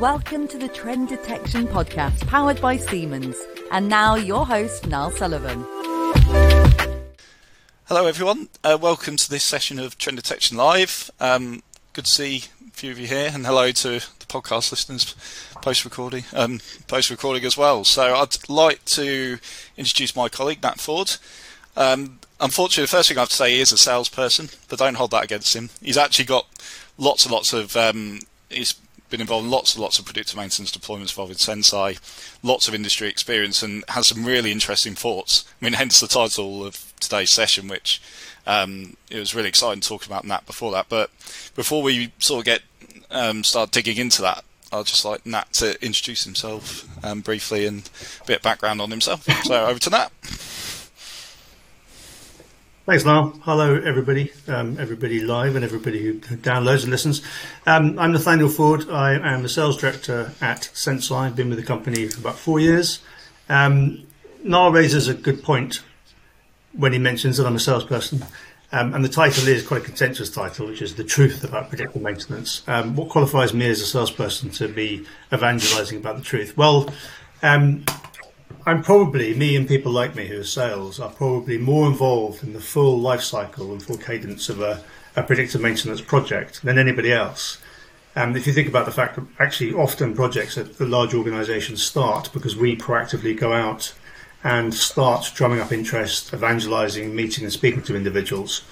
Welcome to the Trend Detection Podcast, powered by Siemens. And now, your host, Niall Sullivan. Hello, everyone. Uh, welcome to this session of Trend Detection Live. Um, good to see a few of you here, and hello to the podcast listeners post recording, um, post recording as well. So, I'd like to introduce my colleague Nat Ford. Um, unfortunately, the first thing I have to say is a salesperson, but don't hold that against him. He's actually got lots and lots of um, he's been involved in lots and lots of predictive maintenance deployments involving Senseye, lots of industry experience, and has some really interesting thoughts. I mean, hence the title of today's session, which um, it was really exciting talking about Nat before that. But before we sort of get um, start digging into that, I'd just like Nat to introduce himself um, briefly and a bit of background on himself. So over to Nat. Thanks, Niall. Hello, everybody, um, everybody live and everybody who downloads and listens. Um, I'm Nathaniel Ford. I am the sales director at Senseye. I've been with the company for about four years. Um, Niall raises a good point when he mentions that I'm a salesperson. Um, and the title is quite a contentious title, which is The Truth About Predictive Maintenance. Um, what qualifies me as a salesperson to be evangelizing about the truth? Well, um, I'm probably me and people like me who are sales are probably more involved in the full life cycle and full cadence of a, a predictive maintenance project than anybody else. And if you think about the fact that actually often projects at large organisations start because we proactively go out and start drumming up interest, evangelising, meeting and speaking to individuals.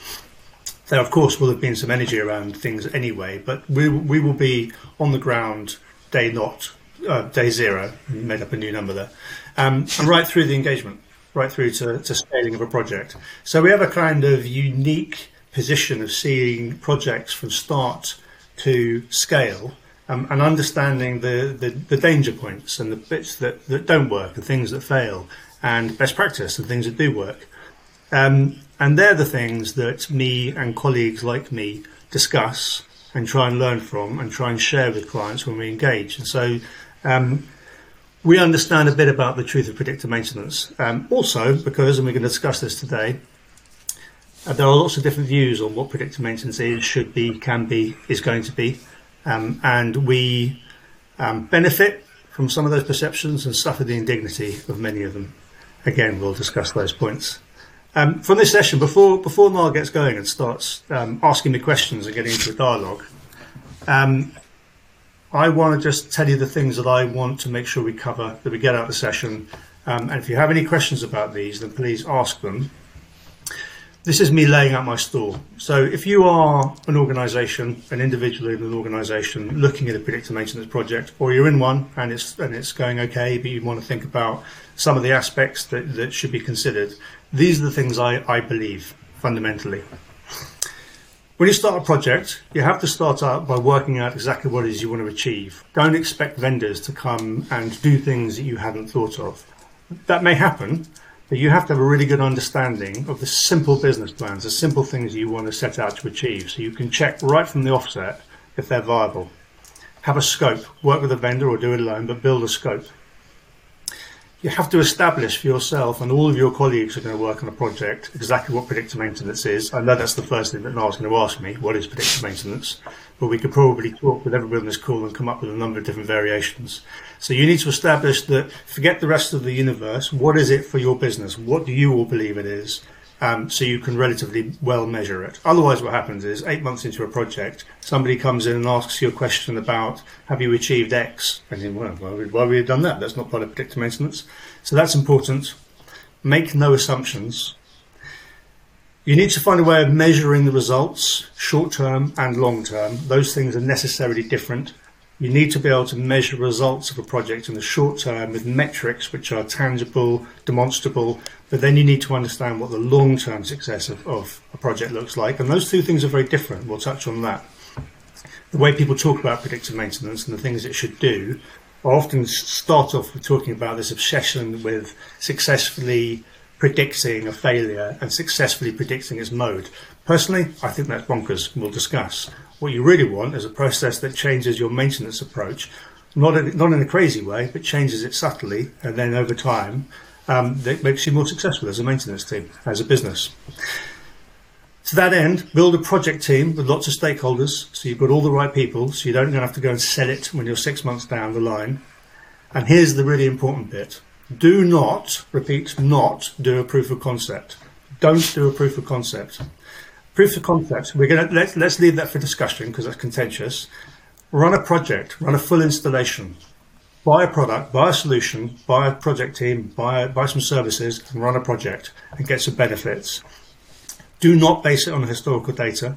There, of course, will have been some energy around things anyway, but we, we will be on the ground day not, uh, day zero, made up a new number there, um, and right through the engagement, right through to, to scaling of a project. So we have a kind of unique position of seeing projects from start to scale um, and understanding the, the, the, danger points and the bits that, that don't work, the things that fail, and best practice and things that do work. Um, and they're the things that me and colleagues like me discuss and try and learn from and try and share with clients when we engage. And so um, we understand a bit about the truth of predictive maintenance. Um, also, because, and we're going to discuss this today, uh, there are lots of different views on what predictive maintenance is, should be, can be, is going to be. Um, and we um, benefit from some of those perceptions and suffer the indignity of many of them. Again, we'll discuss those points. Um, from this session, before before Niall gets going and starts um, asking me questions and getting into a dialogue, um, I want to just tell you the things that I want to make sure we cover, that we get out of the session. Um, and if you have any questions about these, then please ask them. This is me laying out my stall. So if you are an organisation, an individual in an organisation looking at a predictive maintenance project, or you're in one and it's and it's going okay, but you want to think about some of the aspects that, that should be considered, these are the things I, I believe fundamentally. When you start a project, you have to start out by working out exactly what it is you want to achieve. Don't expect vendors to come and do things that you hadn't thought of. That may happen, but you have to have a really good understanding of the simple business plans, the simple things you want to set out to achieve, so you can check right from the offset if they're viable. Have a scope, work with a vendor or do it alone, but build a scope you have to establish for yourself and all of your colleagues are going to work on a project exactly what predictive maintenance is. I know that's the first thing that Niall's going to ask me, what is predictive maintenance? But we could probably talk with everybody on this call and come up with a number of different variations. So you need to establish that, forget the rest of the universe, what is it for your business? What do you all believe it is? Um, so you can relatively well measure it. Otherwise, what happens is eight months into a project, somebody comes in and asks you a question about have you achieved X, and you well, why would we have done that? That's not part of predictive maintenance. So that's important. Make no assumptions. You need to find a way of measuring the results, short term and long term. Those things are necessarily different. You need to be able to measure results of a project in the short term with metrics which are tangible, demonstrable, but then you need to understand what the long term success of, of a project looks like. And those two things are very different. We'll touch on that. The way people talk about predictive maintenance and the things it should do I often start off with talking about this obsession with successfully predicting a failure and successfully predicting its mode. Personally, I think that's bonkers. We'll discuss. What you really want is a process that changes your maintenance approach, not in, not in a crazy way, but changes it subtly, and then over time, um, that makes you more successful as a maintenance team, as a business. To that end, build a project team with lots of stakeholders so you've got all the right people so you don't have to go and sell it when you're six months down the line. And here's the really important bit. Do not, repeat, not do a proof of concept. Don't do a proof of concept. Proof of concept, we're to, let's, let's leave that for discussion because that's contentious. Run a project, run a full installation. Buy a product, buy a solution, buy a project team, buy, buy some services and run a project and get some benefits. Do not base it on historical data.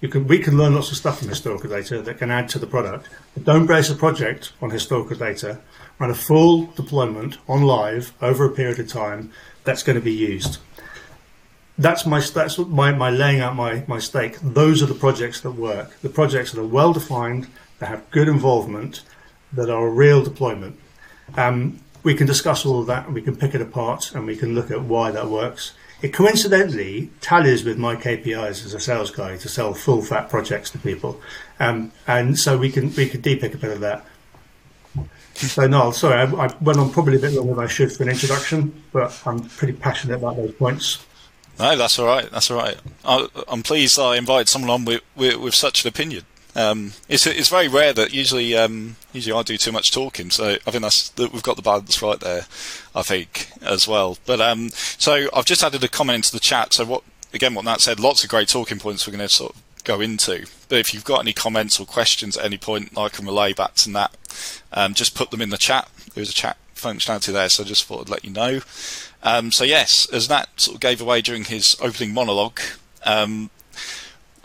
You can, we can learn lots of stuff from historical data that can add to the product. But don't base a project on historical data. Run a full deployment on live over a period of time that's going to be used. That's my that's my, my laying out my, my stake. Those are the projects that work. The projects that are well defined, that have good involvement, that are a real deployment. Um, we can discuss all of that and we can pick it apart and we can look at why that works. It coincidentally tallies with my KPIs as a sales guy to sell full fat projects to people, um, and so we can we can depick a bit of that. So Niall, sorry, I, I, went on probably a bit longer than I should for an introduction, but I'm pretty passionate about those points. No, that's all right. That's all right. I, am pleased I invited someone on with, with, with such an opinion. Um, it's it's very rare that usually um, usually I do too much talking, so I think that's that we've got the balance right there. I think as well. But um, so I've just added a comment into the chat. So what again? What Nat said, lots of great talking points we're going to sort of go into. But if you've got any comments or questions at any point, I can relay back to Nat. Um, just put them in the chat. There's a chat functionality there, so I just thought I'd let you know. Um, so yes, as Nat sort of gave away during his opening monologue, um,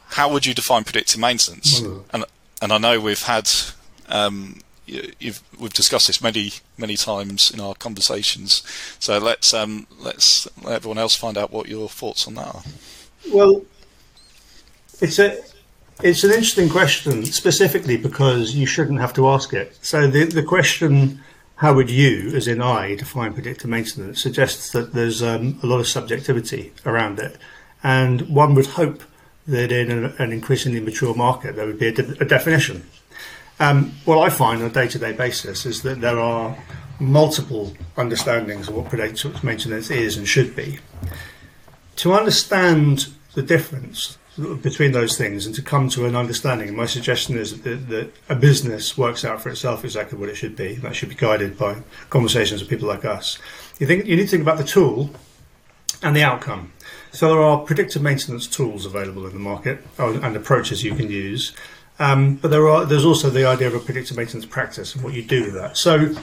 how would you define predictive maintenance? And and I know we've had um, you've we've discussed this many many times in our conversations. So let's um, let's let everyone else find out what your thoughts on that are. Well, it's a it's an interesting question specifically because you shouldn't have to ask it. So the the question how would you, as in I, define predictive maintenance suggests that there's um, a lot of subjectivity around it, and one would hope that in an, an increasingly mature market there would be a, de- a definition. Um, what I find on a day-to-day basis is that there are multiple understandings of what predictive maintenance is and should be. To understand the difference between those things and to come to an understanding, my suggestion is that, that a business works out for itself exactly what it should be. That should be guided by conversations with people like us. You think you need to think about the tool and the outcome. So there are predictive maintenance tools available in the market uh, and approaches you can use. Um, but there are there's also the idea of a predictive maintenance practice and what you do with that. So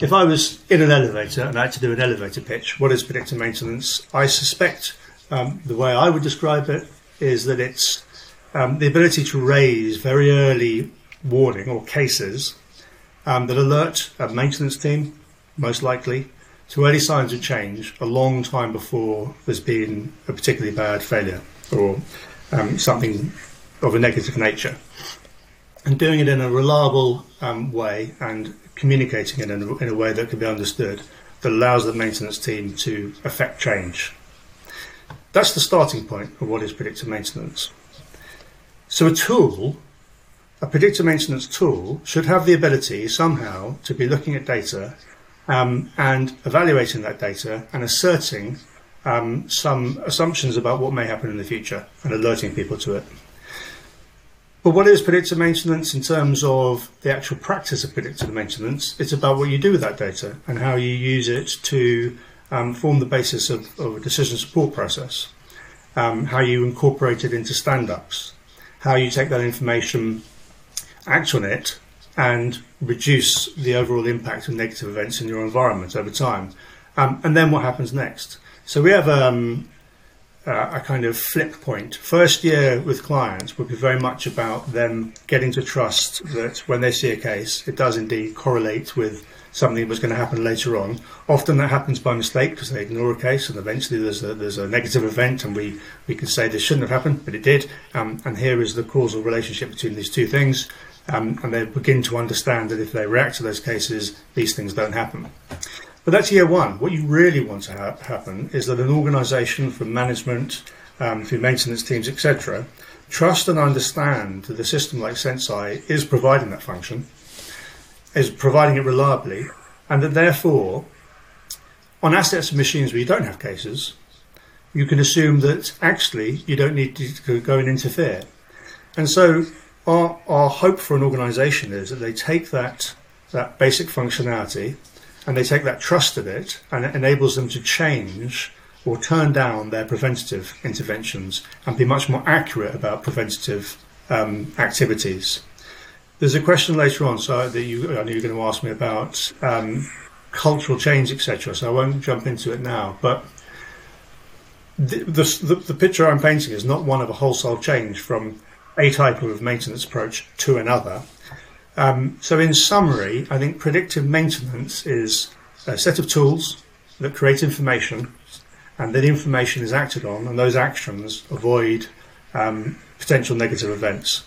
if I was in an elevator and I had to do an elevator pitch, what is predictive maintenance? I suspect um, the way I would describe it is that it's um, the ability to raise very early warning or cases um, that alert a maintenance team, most likely, to early signs of change a long time before there's been a particularly bad failure or um, something of a negative nature. And doing it in a reliable um, way and communicating it in a, in a way that can be understood that allows the maintenance team to affect change. That's the starting point of what is predictive maintenance. So a tool, a predictive maintenance tool, should have the ability somehow to be looking at data um, and evaluating that data and asserting um, some assumptions about what may happen in the future and alerting people to it. But what is predictive maintenance in terms of the actual practice of predictive maintenance? It's about what you do with that data and how you use it to um, form the basis of, of, a decision support process, um, how you incorporate it into stand ups, how you take that information, act on it, and reduce the overall impact of negative events in your environment over time. Um, and then what happens next? So we have um, a kind of flip point. First year with clients would be very much about them getting to trust that when they see a case, it does indeed correlate with something was going to happen later on. Often that happens by mistake because they ignore a case and eventually there's a, there's a negative event and we, we can say this shouldn't have happened, but it did. Um, and here is the causal relationship between these two things um, and they begin to understand that if they react to those cases, these things don't happen. But that's year one. What you really want to ha- happen is that an organisation, from management um, through maintenance teams, etc., trust and understand that a system like Senseye is providing that function, is providing it reliably, and that therefore, on assets and machines where you don't have cases, you can assume that actually you don't need to go and interfere. And so our, our hope for an organization is that they take that, that basic functionality and they take that trust of it and it enables them to change or turn down their preventative interventions and be much more accurate about preventative um, activities. There's a question later on, so that you, I know you're going to ask me about um, cultural change, etc. So I won't jump into it now. But the, the, the picture I'm painting is not one of a wholesale change from a type of maintenance approach to another. Um, so, in summary, I think predictive maintenance is a set of tools that create information, and that information is acted on, and those actions avoid um, potential negative events.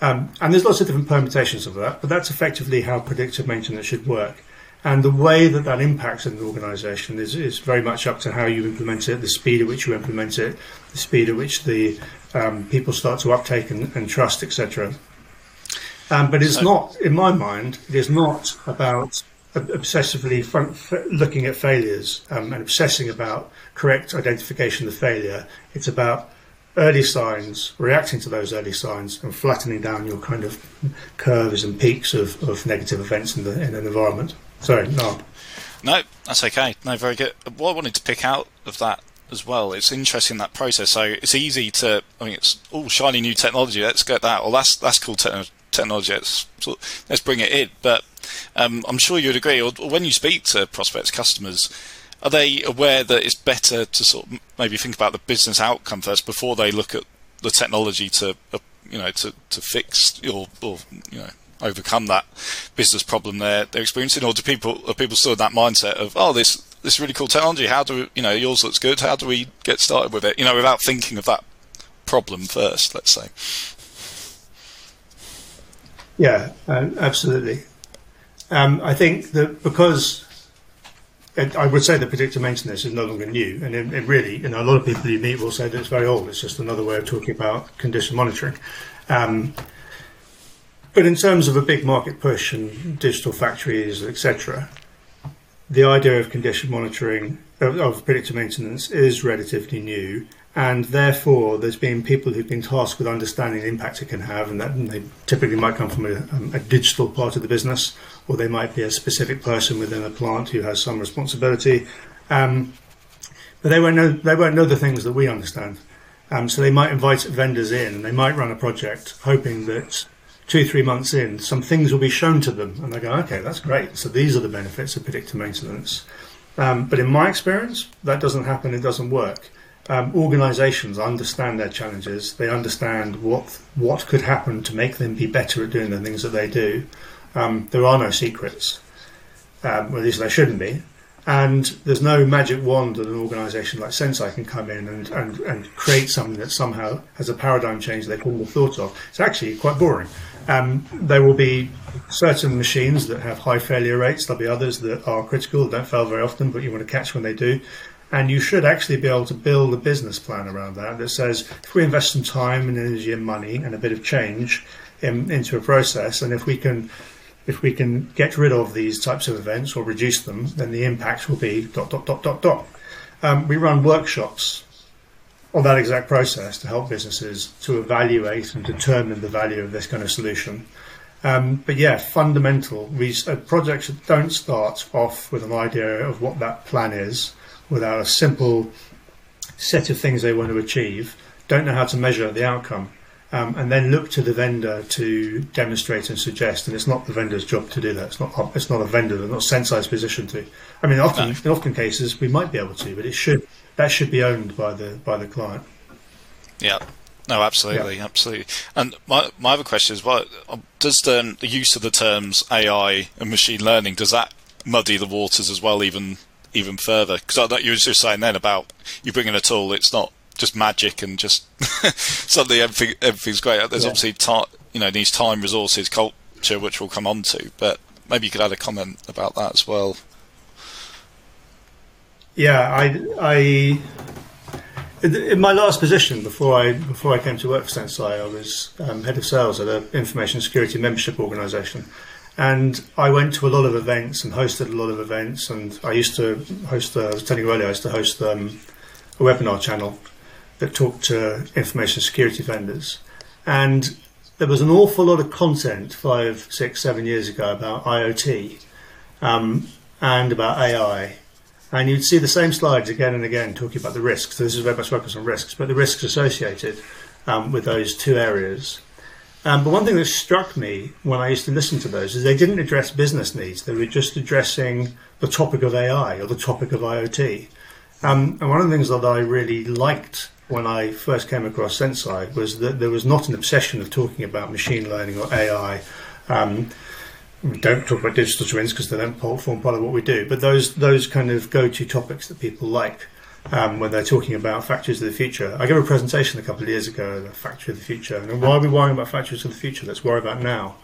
Um, and there's lots of different permutations of that, but that's effectively how predictive maintenance should work. And the way that that impacts an organisation is, is very much up to how you implement it, the speed at which you implement it, the speed at which the um, people start to uptake and, and trust, etc. Um, but it's not, in my mind, it is not about obsessively front, looking at failures um, and obsessing about correct identification of failure. It's about early signs, reacting to those early signs, and flattening down your kind of curves and peaks of, of negative events in, the, in an environment. Sorry, no. No, that's okay. No, very good. What I wanted to pick out of that as well, it's interesting that process. So it's easy to, I mean, it's all shiny new technology. Let's get that. Well, that's that's cool te- technology. Let's let's bring it in. But um, I'm sure you'd agree. Or, or when you speak to prospects, customers, are they aware that it's better to sort of maybe think about the business outcome first before they look at the technology to, uh, you know, to, to fix or, or you know overcome that business problem they're they're experiencing, or do people are people still in that mindset of oh this this really cool technology? How do we, you know yours looks good? How do we get started with it? You know, without thinking of that problem first, let's say. Yeah, absolutely. Um, I think that because I would say that predictive maintenance is no longer new, and it, it, really, you know, a lot of people you meet will say that it's very old. It's just another way of talking about condition monitoring. Um, but in terms of a big market push and digital factories, etc., the idea of condition monitoring of, of predictive maintenance is relatively new, and therefore there's been people who've been tasked with understanding the impact it can have, and that they typically might come from a, um, a, digital part of the business, or they might be a specific person within a plant who has some responsibility. Um, but they won't know they won't know the things that we understand. Um, so they might invite vendors in, and they might run a project hoping that two, three months in, some things will be shown to them, and they go, okay, that's great. So these are the benefits of predictive maintenance. Um, but in my experience, that doesn't happen. It doesn't work. Um, organisations understand their challenges. They understand what what could happen to make them be better at doing the things that they do. Um, there are no secrets, um, at least there shouldn't be. And there's no magic wand that an organisation like Senseye can come in and, and, and create something that somehow has a paradigm change they couldn't have thought of. It's actually quite boring. Um, there will be certain machines that have high failure rates. There'll be others that are critical, don't fail very often, but you want to catch when they do. And you should actually be able to build a business plan around that that says if we invest some time and energy and money and a bit of change in, into a process, and if we can if we can get rid of these types of events or reduce them, then the impact will be dot dot dot dot dot. Um, we run workshops on that exact process to help businesses to evaluate and determine the value of this kind of solution. Um, but yeah, fundamental uh, projects don't start off with an idea of what that plan is without a simple set of things they want to achieve, don't know how to measure the outcome, um, and then look to the vendor to demonstrate and suggest. And it's not the vendor's job to do that. It's not. It's not a vendor. They're not Senseye's position to. I mean, often in often cases we might be able to, but it should that should be owned by the by the client. Yeah. No, absolutely, yeah. absolutely. And my my other question is, what does the, the use of the terms AI and machine learning does that muddy the waters as well, even even further? Because I thought you were just saying then about you bringing a tool, it's not just magic and just suddenly everything everything's great. There's yeah. obviously time, you know, needs time, resources, culture, which we'll come on to. But maybe you could add a comment about that as well. Yeah, I, I in my last position before I before I came to work for Senseye, I was um, head of sales at an information security membership organisation, and I went to a lot of events and hosted a lot of events. And I used to host. Uh, I was telling you earlier, I used to host um, a webinar channel that talked to information security vendors, and there was an awful lot of content five, six, seven years ago about IoT um, and about AI. And you'd see the same slides again and again talking about the risks. So this is very much focused on risks, but the risks associated um, with those two areas. Um, but one thing that struck me when I used to listen to those is they didn't address business needs. They were just addressing the topic of AI or the topic of IoT. Um, and one of the things that I really liked when I first came across Senseye was that there was not an obsession of talking about machine learning or AI. Um, we don't talk about digital twins because they don't form part of what we do, but those those kind of go-to topics that people like um, when they're talking about factories of the future. I gave a presentation a couple of years ago, the factory of the future, and why are we worrying about factories of the future? Let's worry about now.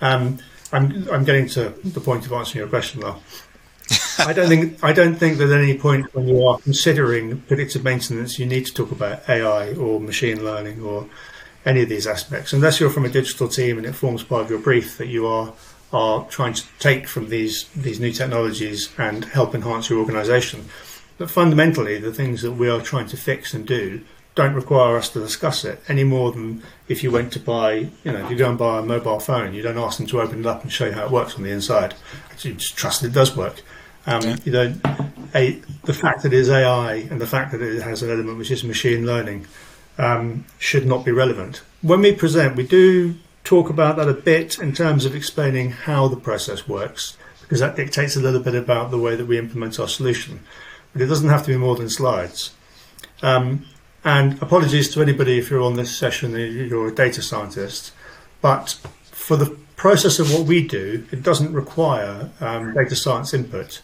Um, I'm I'm getting to the point of answering your question, though. I don't think I don't think that at any point when you are considering predictive maintenance, you need to talk about AI or machine learning or any of these aspects, unless you're from a digital team and it forms part of your brief that you are are trying to take from these these new technologies and help enhance your organisation. But fundamentally, the things that we are trying to fix and do don't require us to discuss it any more than if you went to buy, you know, if you go and buy a mobile phone, you don't ask them to open it up and show you how it works on the inside. You just trust it does work. Um, yeah. You know, a, the fact that it is AI and the fact that it has an element which is machine learning um, should not be relevant. When we present, we do talk about that a bit in terms of explaining how the process works, because that dictates a little bit about the way that we implement our solution. But it doesn't have to be more than slides. Um, and apologies to anybody if you're on this session, you're a data scientist, but for the process of what we do, it doesn't require um, data science input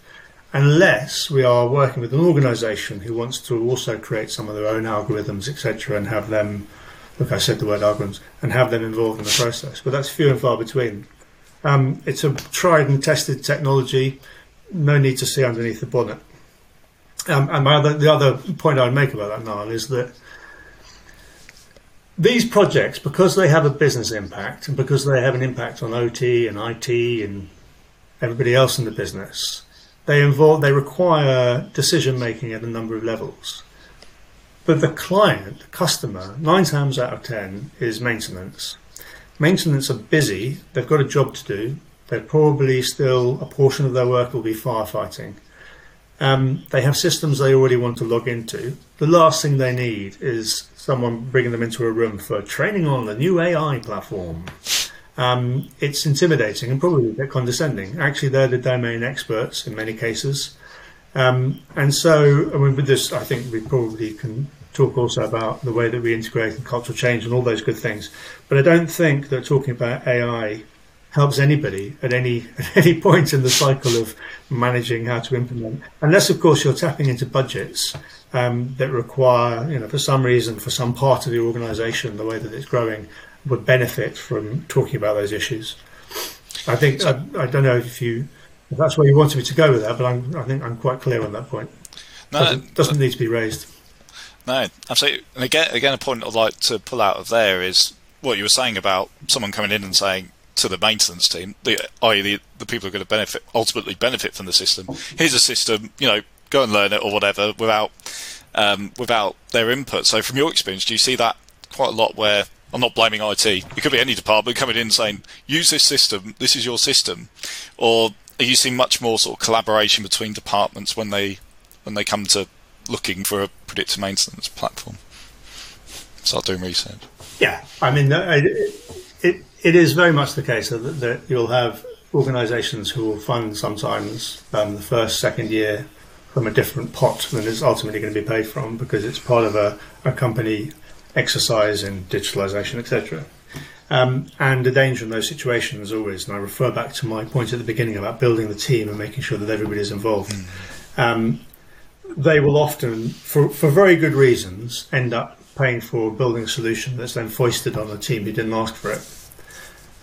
unless we are working with an organization who wants to also create some of their own algorithms, etc., and have them look, I said the word algorithms, and have them involved in the process. But that's few and far between. Um, it's a tried and tested technology. No need to see underneath the bonnet. Um, and my other, the other point I would make about that, Niall, is that these projects, because they have a business impact and because they have an impact on OT and IT and everybody else in the business, they involve they require decision making at a number of levels. But the client, the customer, nine times out of ten is maintenance. Maintenance are busy, they've got a job to do, they're probably still, a portion of their work will be firefighting. Um, they have systems they already want to log into. The last thing they need is someone bringing them into a room for training on the new AI platform. Um, it's intimidating and probably a bit condescending. Actually, they're the domain experts in many cases. Um, and so, I mean, with this, I think we probably can talk also about the way that we integrate and cultural change and all those good things. But I don't think that talking about AI helps anybody at any at any point in the cycle of managing how to implement, unless of course you're tapping into budgets um, that require, you know, for some reason, for some part of the organisation, the way that it's growing would benefit from talking about those issues. I think I, I don't know if you if that's where you wanted me to go with that, but I'm, I think I'm quite clear on that point. No, doesn't, doesn't need to be raised. No, absolutely. And again, again, a point I'd like to pull out of there is what you were saying about someone coming in and saying to the maintenance team, the, i.e., the, the people who are going to benefit, ultimately benefit from the system. Here's a system, you know, go and learn it or whatever without um, without their input. So, from your experience, do you see that quite a lot where I'm not blaming IT. It could be any department coming in saying, use this system, this is your system. Or are you seeing much more sort of collaboration between departments when they when they come to looking for a predictive maintenance platform. Start doing research. Yeah, I mean, it, it, is very much the case that, that you'll have organisations who will fund sometimes um, the first, second year from a different pot than it's ultimately going to be paid from because it's part of a, a company exercise in digitalisation, etc. Um, and the danger in those situations always, and I refer back to my point at the beginning about building the team and making sure that everybody is involved. Mm. Um, they will often, for, for very good reasons, end up paying for a building solution that's then foisted on the team who didn't ask for it.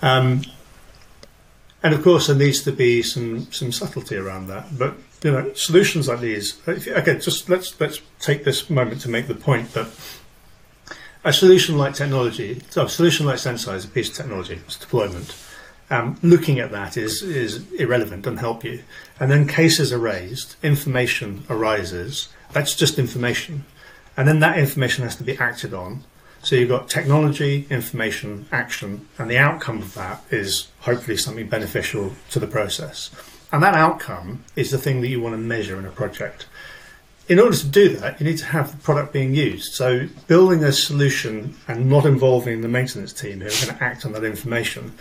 Um, and of course, there needs to be some, some subtlety around that. But you know, solutions like these. Okay, just let's let's take this moment to make the point that a solution like technology, so a solution like Senseye is a piece of technology, it's deployment um, looking at that is is irrelevant, doesn't help you. And then cases are raised, information arises. That's just information. and then that information has to be acted on. So you've got technology, information, action, and the outcome of that is hopefully something beneficial to the process. And that outcome is the thing that you want to measure in a project in order to do that, you need to have the product being used. So building a solution and not involving the maintenance team who are going to act on that information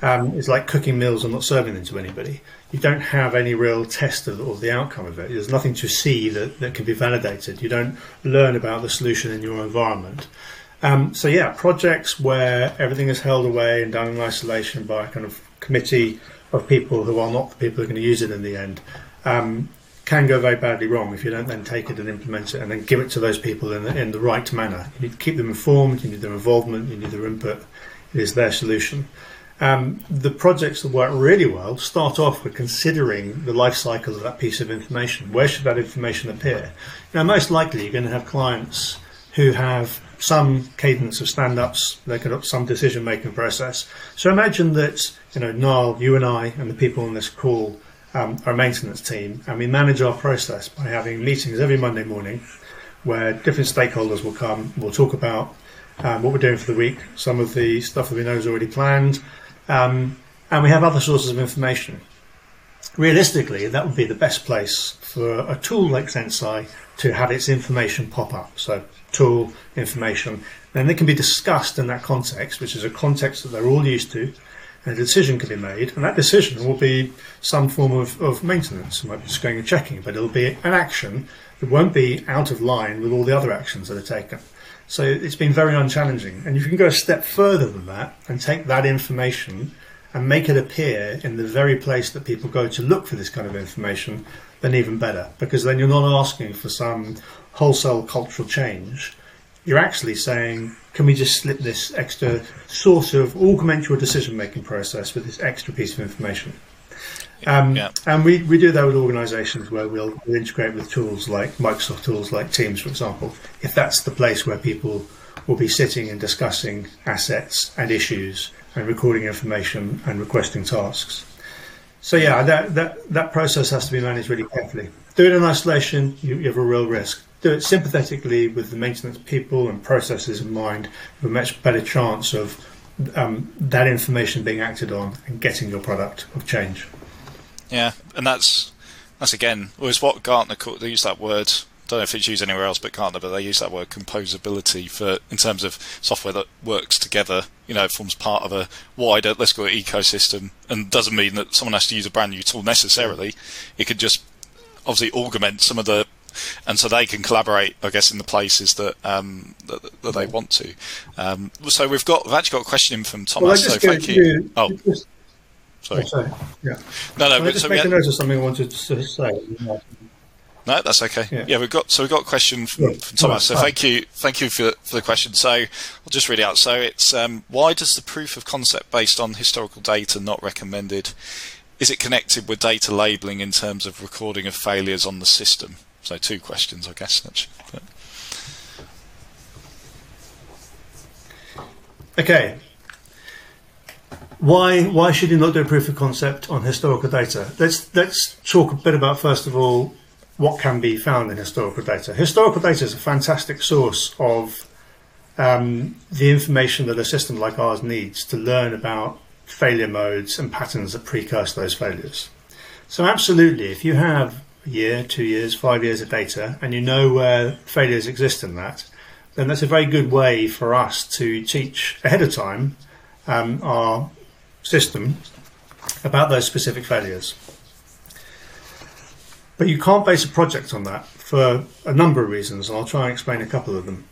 um, is like cooking meals and not serving them to anybody. You don't have any real test of, of the outcome of it. There's nothing to see that, that can be validated. You don't learn about the solution in your environment. Um, so yeah, projects where everything is held away and done in isolation by a kind of committee of people who are not the people who are going to use it in the end. Um, can go very badly wrong if you don't then take it and implement it and then give it to those people in the, in the right manner. You need to keep them informed, you need their involvement, you need their input. It is their solution. Um, the projects that work really well start off with considering the life cycle of that piece of information. Where should that information appear? Now, most likely you're going to have clients who have some cadence of stand-ups, got some decision-making process. So imagine that, you know, Niall, you and I, and the people on this call um, our maintenance team, and we manage our process by having meetings every Monday morning where different stakeholders will come. We'll talk about um, what we're doing for the week, some of the stuff that we know is already planned, um, and we have other sources of information. Realistically, that would be the best place for a tool like Senseye to have its information pop up. So, tool, information, then they can be discussed in that context, which is a context that they're all used to and a decision can be made, and that decision will be some form of, of maintenance. It might be just going and checking, but it'll be an action that won't be out of line with all the other actions that are taken. So it's been very unchallenging. And if you can go a step further than that and take that information and make it appear in the very place that people go to look for this kind of information, then even better. Because then you're not asking for some wholesale cultural change. You're actually saying, can we just slip this extra sort of augment your decision making process with this extra piece of information? Um, yeah. And we, we do that with organizations where we'll, we'll, integrate with tools like Microsoft tools like Teams, for example, if that's the place where people will be sitting and discussing assets and issues and recording information and requesting tasks. So yeah, that, that, that process has to be managed really carefully. Do it in isolation, you, you have a real risk do it sympathetically with the maintenance people and processes in mind, you have a much better chance of um, that information being acted on and getting your product of change. Yeah, and that's that's again was what Gartner called. They use that word. I don't know if it's used anywhere else but Gartner, but they use that word composability for in terms of software that works together. You know, forms part of a wider, let's call it ecosystem, and doesn't mean that someone has to use a brand new tool necessarily. It could just obviously augment some of the and so they can collaborate, I guess, in the places that um, that, that, they want to. Um, so we've got we've actually got a question in from Thomas. Well, so thank you. oh, sorry. Oh, sorry. Yeah. No, no. Can but, I just so make a note of something I wanted to say. No, that's okay. Yeah. yeah, we've got so we've got a question from, yeah. from Thomas. So thank you, thank you for for the question. So I'll just read it out. So it's um, why does the proof of concept based on historical data not recommended? Is it connected with data labeling in terms of recording of failures on the system? So two questions, I guess. Actually. Okay. Why why should you not do a proof of concept on historical data? Let's let's talk a bit about first of all what can be found in historical data. Historical data is a fantastic source of um, the information that a system like ours needs to learn about failure modes and patterns that precurse those failures. So absolutely, if you have a year, two years, five years of data, and you know where failures exist in that, then that's a very good way for us to teach ahead of time um, our system about those specific failures. But you can't base a project on that for a number of reasons, and I'll try and explain a couple of them.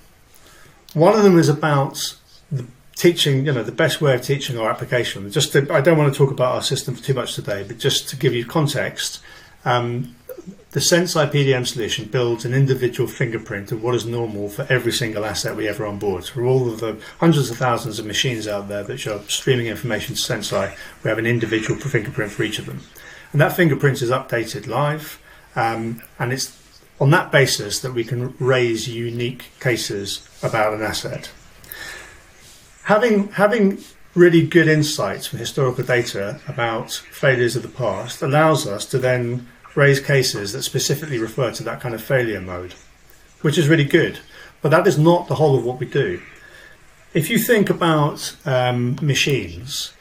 One of them is about the teaching, you know, the best way of teaching our application. Just to, I don't want to talk about our system for too much today, but just to give you context, um, the Senseye PDM solution builds an individual fingerprint of what is normal for every single asset we ever on board. For all of the hundreds of thousands of machines out there that are streaming information to Senseye, we have an individual fingerprint for each of them. And that fingerprint is updated live, um, and it's on that basis that we can raise unique cases about an asset. Having, having really good insights from historical data about failures of the past allows us to then raise cases that specifically refer to that kind of failure mode, which is really good. but that is not the whole of what we do. If you think about um, machines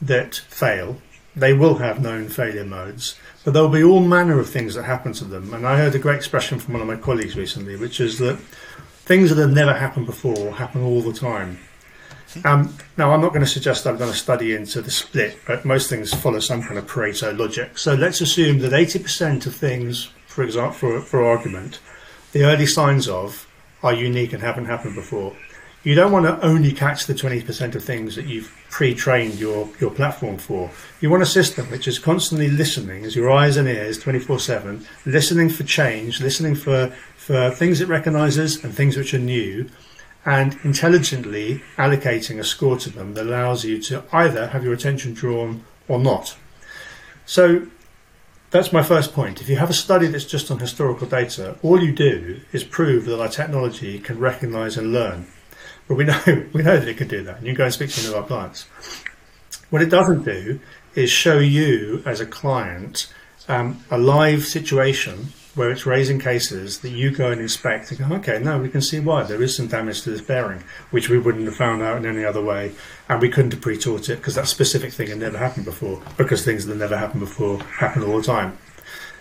that fail, they will have known failure modes, but there'll be all manner of things that happen to them. And I heard a great expression from one of my colleagues recently, which is that things that have never happened before happen all the time. Um, now, I'm not going to suggest I've done a study into the split, but most things follow some kind of Pareto logic. So let's assume that 80% of things, for example, for, for argument, the early signs of are unique and haven't happened before. You don't want to only catch the 20% of things that you've pre-trained your, your platform for. You want a system which is constantly listening as your eyes and ears 24-7, listening for change, listening for, for things it recognizes and things which are new, and intelligently allocating a score to them that allows you to either have your attention drawn or not. So that's my first point. If you have a study that's just on historical data, all you do is prove that our technology can recognize and learn. But we know we know that it can do that. And you go and speak to one of our clients. What it doesn't do is show you as a client um, a live situation where it's raising cases that you go and inspect and go, okay, no, we can see why there is some damage to this bearing, which we wouldn't have found out in any other way, and we couldn't have pre-taught it because that specific thing had never happened before, because things that never happened before happen all the time.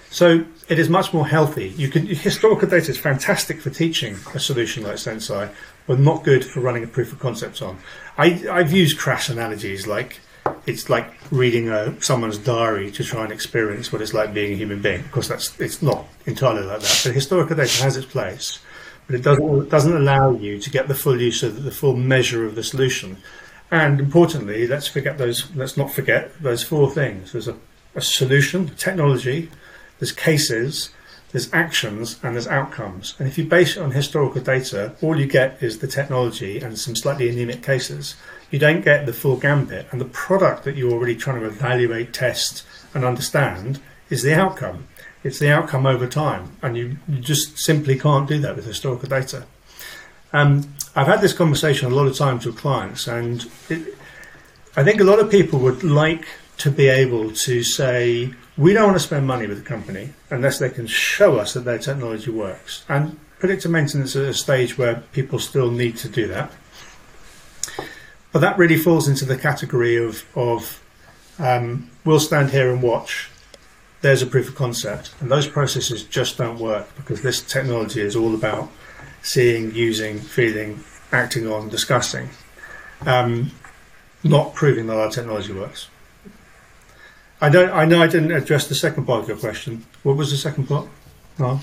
So it is much more healthy. You can historical data is fantastic for teaching a solution like Senseye, but not good for running a proof of concept on. I, I've used crash analogies like it's like reading a, someone's diary to try and experience what it's like being a human being. Of course, that's it's not entirely like that. But historical data has its place, but it doesn't doesn't allow you to get the full use of the full measure of the solution. And importantly, let's forget those. Let's not forget those four things. There's a, a solution, technology. There's cases. There's actions and there's outcomes. And if you base it on historical data, all you get is the technology and some slightly anemic cases you don't get the full gambit. And the product that you're already trying to evaluate, test, and understand is the outcome. It's the outcome over time. And you, you just simply can't do that with historical data. Um, I've had this conversation a lot of times with clients, and it, I think a lot of people would like to be able to say, we don't want to spend money with the company unless they can show us that their technology works. And predictive maintenance is at a stage where people still need to do that. But that really falls into the category of, of um, we'll stand here and watch. There's a proof of concept. And those processes just don't work because this technology is all about seeing, using, feeling, acting on, discussing, um, not proving that our technology works. I don't. I know I didn't address the second part of your question. What was the second part? No.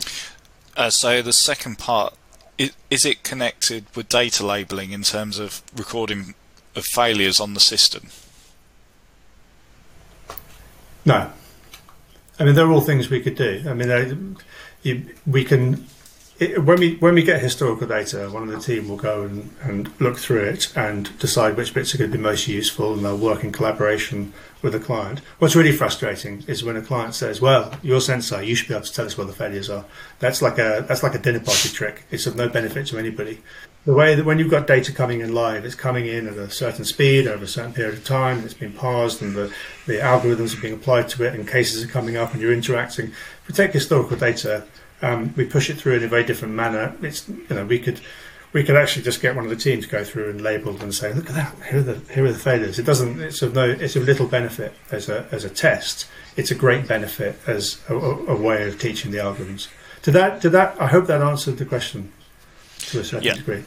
Uh, so the second part is, is it connected with data labeling in terms of recording of failures on the system? No. I mean, they're all things we could do. I mean, you, we can it, when we when we get historical data, one of the team will go and, and look through it and decide which bits are going to be most useful, and they'll work in collaboration with the client. What's really frustrating is when a client says, "Well, your sensor, you should be able to tell us where the failures are." That's like a that's like a dinner party trick. It's of no benefit to anybody. The way that when you've got data coming in live, it's coming in at a certain speed over a certain period of time. It's been parsed, and the the algorithms are being applied to it, and cases are coming up, and you're interacting. If we take historical data um, we push it through in a very different manner. It's you know we could we could actually just get one of the teams to go through and label and say, look at that, here are the here are the failures. It doesn't. It's of no. It's of little benefit as a as a test. It's a great benefit as a, a way of teaching the algorithms. Did that? Did that? I hope that answered the question to a certain yeah. degree.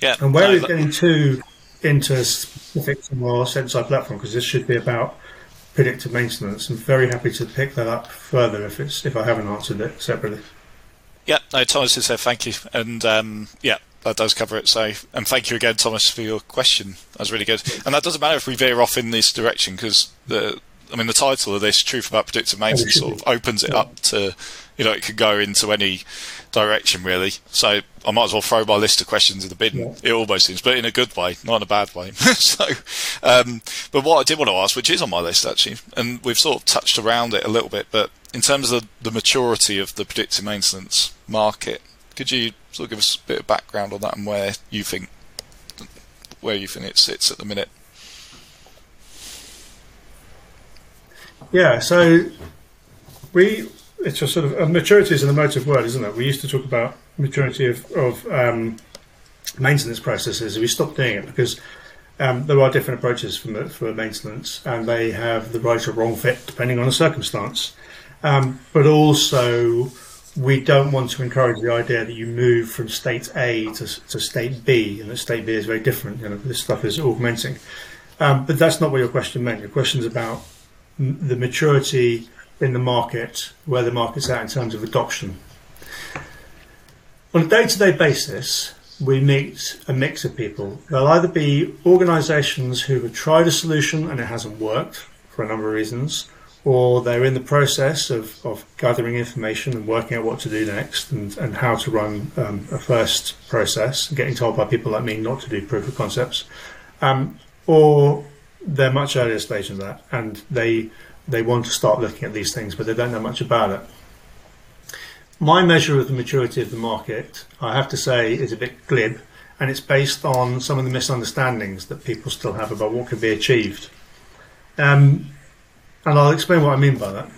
Yeah. And where no, is getting too into specifics our Senseye platform because this should be about predictive maintenance. I'm very happy to pick that up further if it's if I haven't answered it separately. Yeah, no, Thomas has said thank you, and um, yeah, that does cover it. So, and thank you again, Thomas, for your question. That was really good. And that doesn't matter if we veer off in this direction because the, I mean, the title of this "Truth About Predictive Maintenance" sort of opens it up to, you know, it could go into any direction really. So I might as well throw my list of questions in the bin. Yeah. It almost seems, but in a good way, not in a bad way. so, um, but what I did want to ask, which is on my list actually, and we've sort of touched around it a little bit, but in terms of the maturity of the predictive maintenance market, could you sort of give us a bit of background on that and where you think where you think it sits at the minute? Yeah, so we it's a sort of a maturity is an emotive word, isn't it? We used to talk about maturity of, of um, maintenance processes. We stopped doing it because um, there are different approaches for, for maintenance, and they have the right or wrong fit depending on the circumstance. Um, but also, we don't want to encourage the idea that you move from state A to, to state B, and that state B is very different. You know, this stuff is augmenting. Um, but that's not what your question meant. Your question is about the maturity in the market, where the market's at in terms of adoption. On a day-to-day basis, we meet a mix of people. They'll either be organisations who have tried a solution and it hasn't worked for a number of reasons, or they're in the process of, of gathering information and working out what to do next and, and how to run um, a first process, getting told by people like me not to do proof of concepts, um, or they're much earlier stage than that and they they want to start looking at these things but they don't know much about it. My measure of the maturity of the market, I have to say, is a bit glib and it's based on some of the misunderstandings that people still have about what can be achieved. Um, and I'll explain what I mean by that.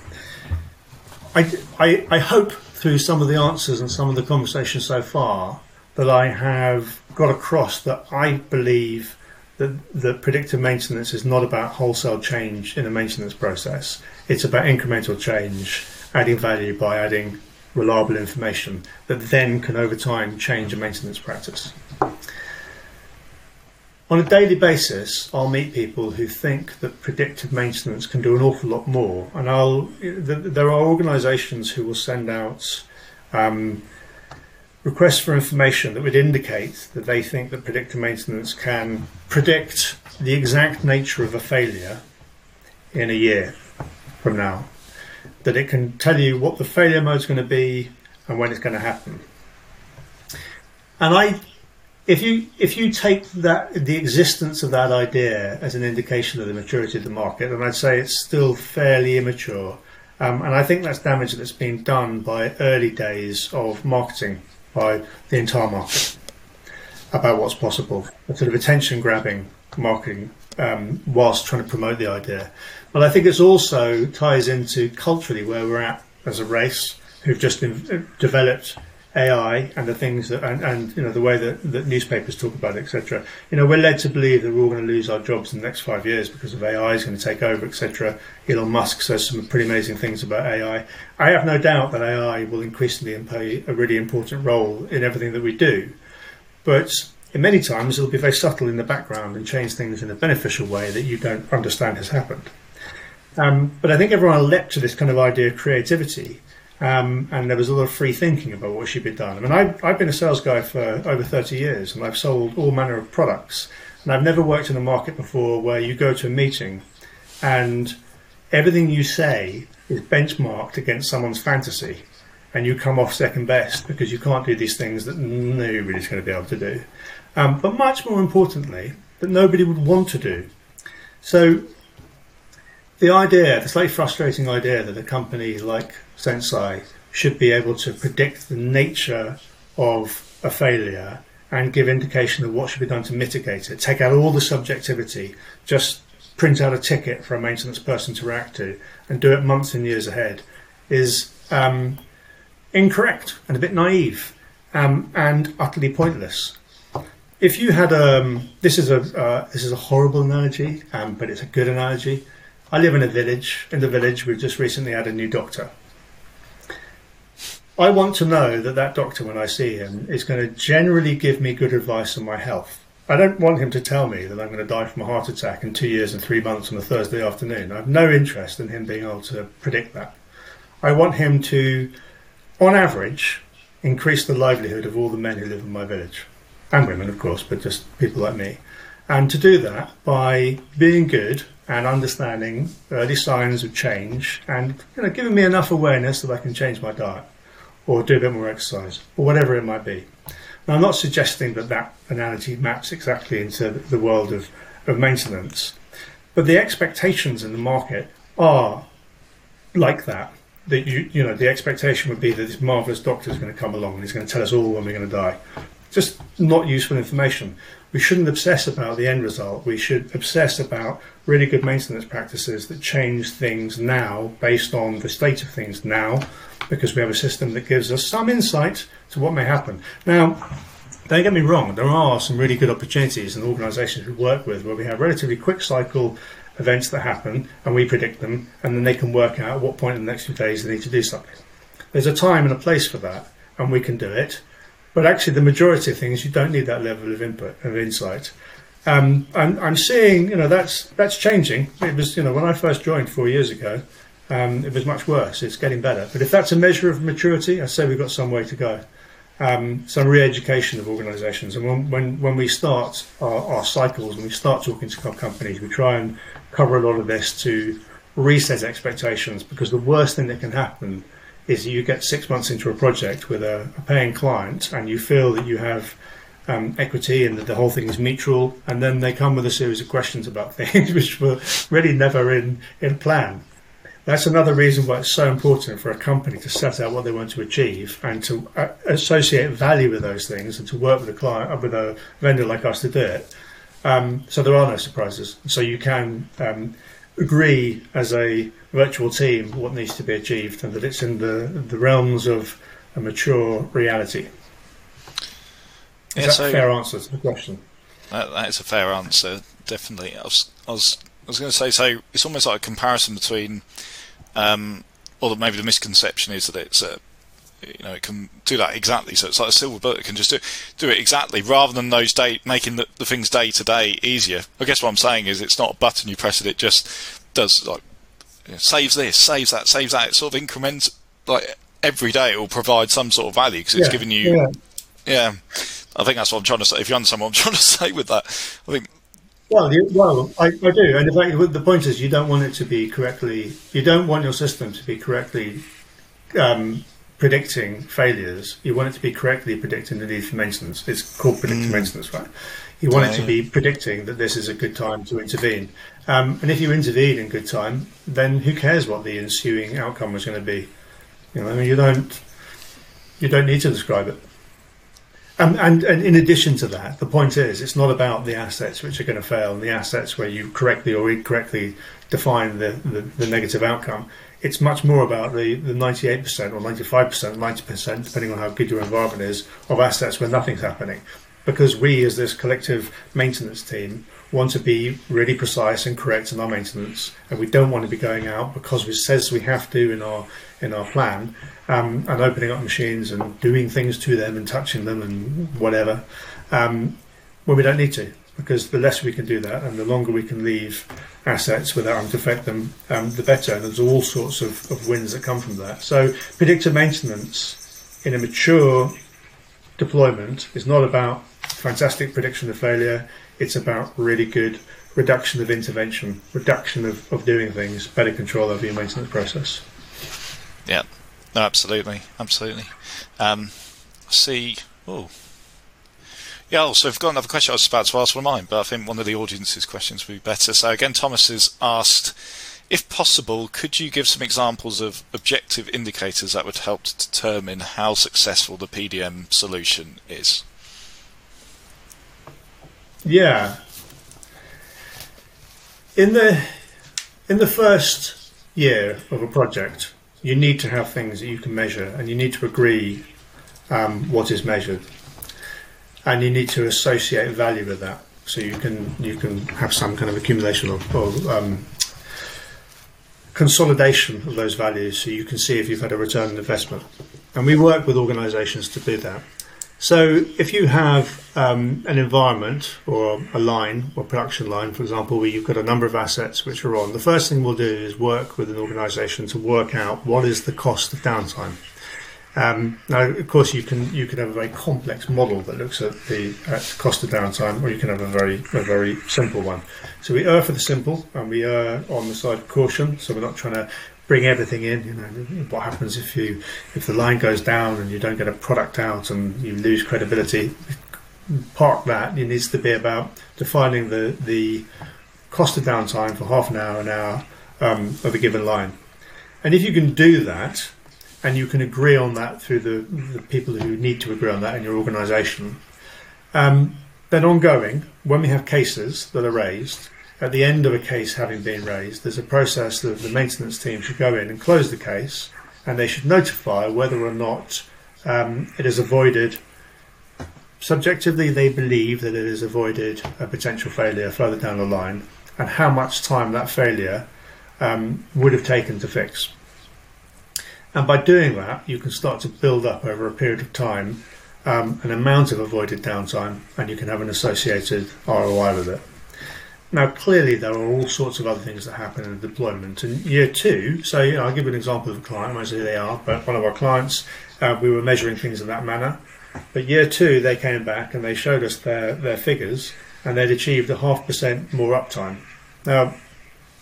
I, I, I hope through some of the answers and some of the conversation so far that I have got across that I believe that, that predictive maintenance is not about wholesale change in a maintenance process. It's about incremental change, adding value by adding reliable information that then can over time change a maintenance practice. On a daily basis, I'll meet people who think that predictive maintenance can do an awful lot more, and I'll. There are organisations who will send out um, requests for information that would indicate that they think that predictive maintenance can predict the exact nature of a failure in a year from now. That it can tell you what the failure mode is going to be and when it's going to happen. And I if you if you take that the existence of that idea as an indication of the maturity of the market, then I'd say it's still fairly immature, um, and I think that's damage that's been done by early days of marketing by the entire market about what's possible, a sort of attention grabbing marketing um, whilst trying to promote the idea. But I think it also ties into culturally where we're at as a race who've just developed AI and the things that and, and you know the way that, that newspapers talk about it, etc. You know, we're led to believe that we're all going to lose our jobs in the next five years because of AI is going to take over, etc. Elon Musk says some pretty amazing things about AI. I have no doubt that AI will increasingly play a really important role in everything that we do, but in many times it'll be very subtle in the background and change things in a beneficial way that you don't understand has happened. Um, but I think everyone leapt to this kind of idea of creativity um, and there was a lot of free thinking about what should be done. I mean, I've, I've been a sales guy for over 30 years and I've sold all manner of products. And I've never worked in a market before where you go to a meeting and everything you say is benchmarked against someone's fantasy and you come off second best because you can't do these things that nobody's going to be able to do. Um, but much more importantly, that nobody would want to do. So the idea, the slightly frustrating idea that a company like Senseye should be able to predict the nature of a failure and give indication of what should be done to mitigate it. Take out all the subjectivity, just print out a ticket for a maintenance person to react to, and do it months and years ahead is um, incorrect and a bit naive um, and utterly pointless. If you had um, this is a uh, this is a horrible analogy, um, but it's a good analogy. I live in a village. In the village, we've just recently had a new doctor. I want to know that that doctor, when I see him, is going to generally give me good advice on my health. I don't want him to tell me that I'm going to die from a heart attack in two years and three months on a Thursday afternoon. I have no interest in him being able to predict that. I want him to, on average, increase the livelihood of all the men who live in my village, and women, of course, but just people like me. And to do that by being good and understanding early signs of change and you know, giving me enough awareness that I can change my diet or do a bit more exercise or whatever it might be. Now, I'm not suggesting that that analogy maps exactly into the world of, of maintenance, but the expectations in the market are like that. That you, you know, the expectation would be that this marvelous doctor is going to come along and he's going to tell us all when we're going to die. Just not useful information. We shouldn't obsess about the end result. We should obsess about really good maintenance practices that change things now based on the state of things now, because we have a system that gives us some insight to what may happen. Now, don't get me wrong, there are some really good opportunities in organisations we work with where we have relatively quick cycle events that happen and we predict them, and then they can work out at what point in the next few days they need to do something. There's a time and a place for that, and we can do it. But actually, the majority of things you don't need that level of input of insight. Um, and I'm seeing, you know, that's that's changing. It was, you know, when I first joined four years ago, um, it was much worse. It's getting better. But if that's a measure of maturity, I say we've got some way to go. Um, some re-education of organisations, and when, when when we start our, our cycles and we start talking to companies, we try and cover a lot of this to reset expectations because the worst thing that can happen is you get six months into a project with a, a paying client and you feel that you have um, equity and that the whole thing is mutual, and then they come with a series of questions about things which were really never in, in plan. That's another reason why it's so important for a company to set out what they want to achieve and to uh, associate value with those things and to work with a client, uh, with a vendor like us to do it. Um, so there are no surprises. So you can um, agree as a virtual team what needs to be achieved and that it's in the, the realms of a mature reality. Is yeah, that so a fair answer to the question? That, that is a fair answer, definitely. I was, I was, I was going to say, so it's almost like a comparison between, um, or maybe the misconception is that it's a, you know, it can do that exactly. So it's like a silver bullet. It can just do do it exactly, rather than those day making the, the things day to day easier. I guess what I'm saying is it's not a button you press it. It just does like you know, saves this, saves that, saves that. It sort of increments like every day. It will provide some sort of value because it's yeah, giving you. Yeah. yeah. I think that's what I'm trying to say. If you understand what I'm trying to say with that, I think. Well, you, well, I, I, do, and in fact, the point is, you don't want it to be correctly. You don't want your system to be correctly um, predicting failures. You want it to be correctly predicting the need for maintenance. It's called predictive mm. maintenance, right? You want yeah, it to be predicting that this is a good time to intervene. Um, and if you intervene in good time, then who cares what the ensuing outcome was going to be? You know, I mean, you don't you don't need to describe it. Um, and, and in addition to that, the point is, it's not about the assets which are going to fail and the assets where you correctly or incorrectly define the, the, the negative outcome. It's much more about the, the 98% or 95%, 90%, depending on how good your environment is, of assets where nothing's happening because we, as this collective maintenance team, want to be really precise and correct in our maintenance, and we don't want to be going out because it says we have to in our in our plan, um, and opening up machines and doing things to them and touching them and whatever, um, when we don't need to. Because the less we can do that, and the longer we can leave assets without having to affect them, um, the better. And there's all sorts of, of wins that come from that. So predictive maintenance in a mature deployment is not about fantastic prediction of failure. It's about really good reduction of intervention, reduction of, of doing things, better control over your maintenance process. Yeah, no, absolutely, absolutely. Um, see, oh, yeah. Also, I've got another question I was about to ask one of mine, but I think one of the audience's questions would be better. So again, Thomas has asked, if possible, could you give some examples of objective indicators that would help to determine how successful the PDM solution is? Yeah. In the in the first year of a project, you need to have things that you can measure, and you need to agree um, what is measured, and you need to associate value with that. So you can you can have some kind of accumulation of, of um, consolidation of those values, so you can see if you've had a return on investment. And we work with organisations to do that. So if you have um, an environment or a line or production line, for example, where you've got a number of assets which are on, the first thing we'll do is work with an organisation to work out what is the cost of downtime. Um, now, of course, you can you can have a very complex model that looks at the at cost of downtime, or you can have a very a very simple one. So we err for the simple, and we err on the side of caution. So we're not trying to bring everything in. You know, what happens if you if the line goes down and you don't get a product out and you lose credibility? Park that. It needs to be about defining the the cost of downtime for half an hour, an hour um, of a given line. And if you can do that, and you can agree on that through the, the people who need to agree on that in your organisation, um, then ongoing, when we have cases that are raised, at the end of a case having been raised, there's a process that the maintenance team should go in and close the case, and they should notify whether or not um, it is avoided. Subjectively, they believe that it has avoided a potential failure further down the line, and how much time that failure um, would have taken to fix. And by doing that, you can start to build up over a period of time um, an amount of avoided downtime, and you can have an associated ROI with it. Now, clearly, there are all sorts of other things that happen in deployment. In year two, so you know, I'll give an example of a client, I won't say who they are, but one of our clients, uh, we were measuring things in that manner. But year two, they came back and they showed us their, their figures, and they'd achieved a half percent more uptime. Now,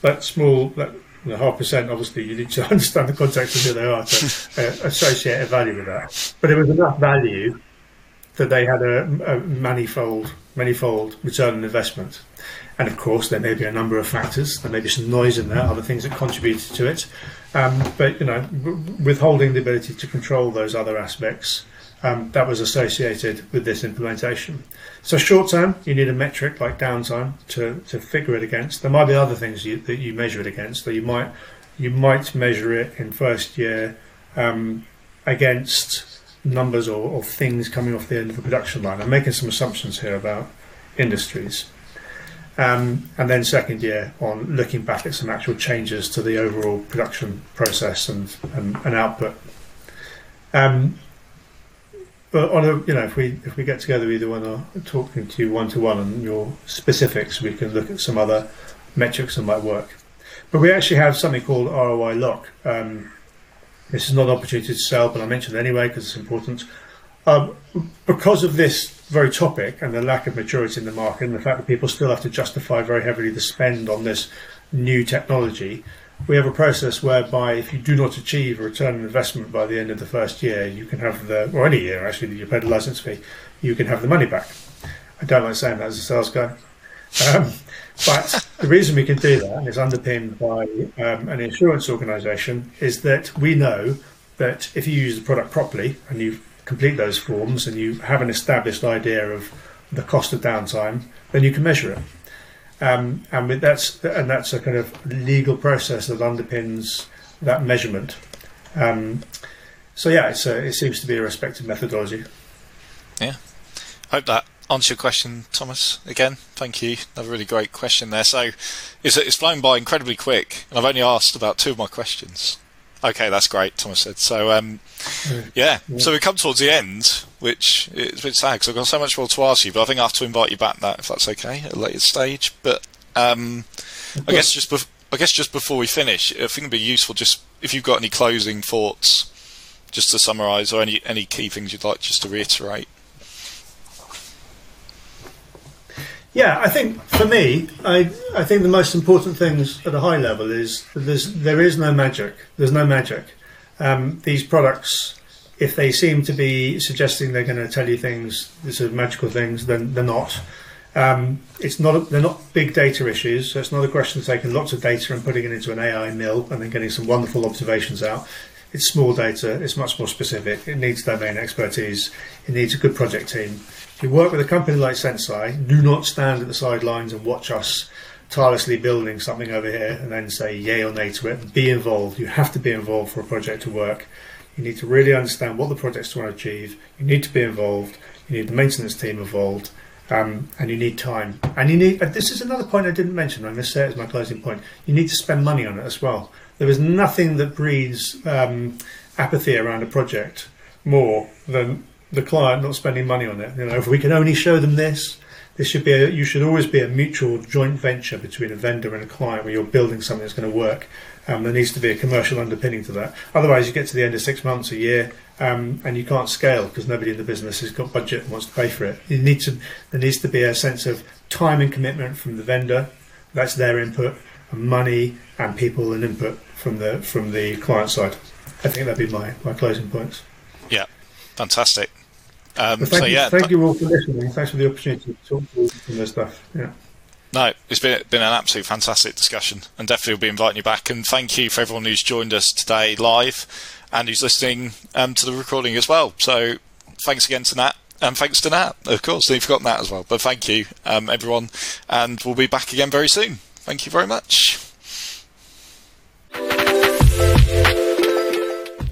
that small, that the half percent, obviously, you need to understand the context of who they are to uh, associate a value with that. But it was enough value that they had a, a manifold, manifold return on investment. And of course, there may be a number of factors. There may be some noise in there, other things that contributed to it. Um, but you know, withholding the ability to control those other aspects um, that was associated with this implementation. So short term, you need a metric like downtime to, to figure it against. There might be other things you, that you measure it against. That you might you might measure it in first year um, against numbers or, or, things coming off the end of the production line. I'm making some assumptions here about industries. Um, and then second year on looking back at some actual changes to the overall production process and, and, and output. Um, but on a, you know, if we if we get together either one or talking to you one to one on your specifics, we can look at some other metrics that might work. But we actually have something called ROI lock. Um, this is not an opportunity to sell, but I mentioned it anyway because it's important. Um, because of this very topic and the lack of maturity in the market, and the fact that people still have to justify very heavily the spend on this new technology, we have a process whereby if you do not achieve a return on investment by the end of the first year, you can have the, or any year actually, that you paid a license fee, you can have the money back. I don't like saying that as a sales guy. Um, but the reason we can do that, and it's underpinned by um, an insurance organisation, is that we know that if you use the product properly and you complete those forms and you have an established idea of the cost of downtime, then you can measure it. Um, and that's and that's a kind of legal process that underpins that measurement. Um, so yeah, a, it seems to be a respected methodology. Yeah, hope that answer your question, Thomas. Again, thank you. Another really great question there. So it's it's flown by incredibly quick, and I've only asked about two of my questions. Okay, that's great, Thomas said. So, um, yeah. yeah. so we come towards the end, which is a bit sad because I've got so much more to ask you, but I think I have to invite you back that if that's okay at a later stage. But um, I guess just bef- I guess just before we finish, I think it'd be useful just if you've got any closing thoughts, just to summarise, or any any key things you'd like just to reiterate. Yeah, I think for me, I I think the most important things at a high level is there's there is no magic. There's no magic. Um, these products, if they seem to be suggesting they're going to tell you things, these are magical things, then they're not. Um, it's not a, they're not big data issues, so it's not a question of taking lots of data and putting it into an AI mill and then getting some wonderful observations out. It's small data. It's much more specific. It needs domain expertise. It needs a good project team if you work with a company like Senseye, do not stand at the sidelines and watch us tirelessly building something over here and then say yay or nay to it. Be involved. You have to be involved for a project to work. You need to really understand what the project's trying to achieve. You need to be involved. You need the maintenance team involved. Um, and you need time. And you need. This is another point I didn't mention. I'm going to say it as my closing point. You need to spend money on it as well. There is nothing that breeds um, apathy around a project more than the client not spending money on it. You know, if we can only show them this, this should be a, you should always be a mutual joint venture between a vendor and a client where you're building something that's going to work. Um, there needs to be a commercial underpinning to that. Otherwise, you get to the end of six months, a year, um, and you can't scale because nobody in the business has got budget and wants to pay for it. You need to, there needs to be a sense of time and commitment from the vendor. That's their input, and money and people and input from the from the client side. I think that'd be my, my closing points. Yeah, fantastic. Um, thank so you, yeah, thank you all for listening. Thanks for the opportunity to talk to you this stuff. Yeah. No, it's been been an absolutely fantastic discussion, and definitely we'll be inviting you back. And thank you for everyone who's joined us today live, and who's listening um, to the recording as well. So thanks again to Nat, and thanks to Nat, of course. You've forgotten that as well. But thank you, um, everyone, and we'll be back again very soon. Thank you very much.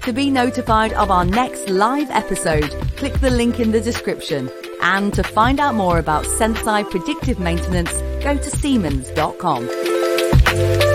To be notified of our next live episode, click the link in the description. And to find out more about Senseye predictive maintenance, go to Siemens.com.